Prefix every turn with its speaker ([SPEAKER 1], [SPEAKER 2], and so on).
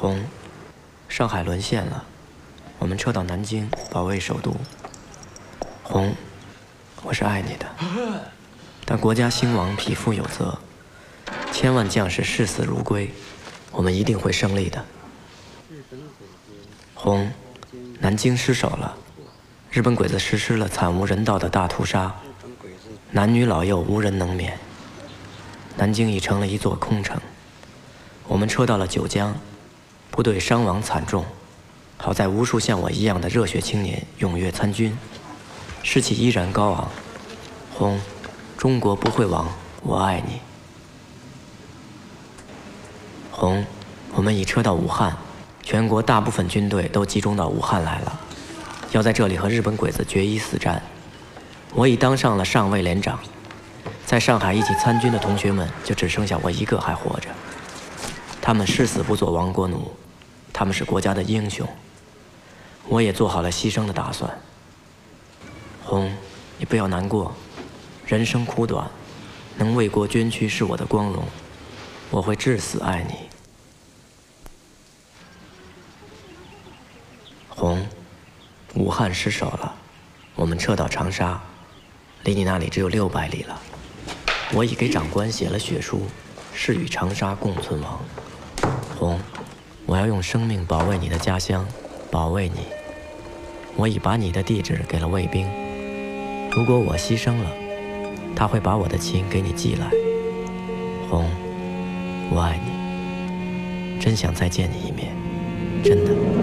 [SPEAKER 1] 红，上海沦陷了，我们撤到南京保卫首都。红，我是爱你的，但国家兴亡匹夫有责，千万将士视死如归，我们一定会胜利的。红，南京失守了，日本鬼子实施了惨无人道的大屠杀，男女老幼无人能免，南京已成了一座空城。我们撤到了九江。部队伤亡惨重，好在无数像我一样的热血青年踊跃参军，士气依然高昂。红，中国不会亡，我爱你。红，我们已撤到武汉，全国大部分军队都集中到武汉来了，要在这里和日本鬼子决一死战。我已当上了上尉连长，在上海一起参军的同学们就只剩下我一个还活着。他们誓死不做亡国奴，他们是国家的英雄。我也做好了牺牲的打算。红，你不要难过，人生苦短，能为国捐躯是我的光荣，我会至死爱你。红，武汉失守了，我们撤到长沙，离你那里只有六百里了。我已给长官写了血书，誓与长沙共存亡。红，我要用生命保卫你的家乡，保卫你。我已把你的地址给了卫兵，如果我牺牲了，他会把我的琴给你寄来。红，我爱你，真想再见你一面，真的。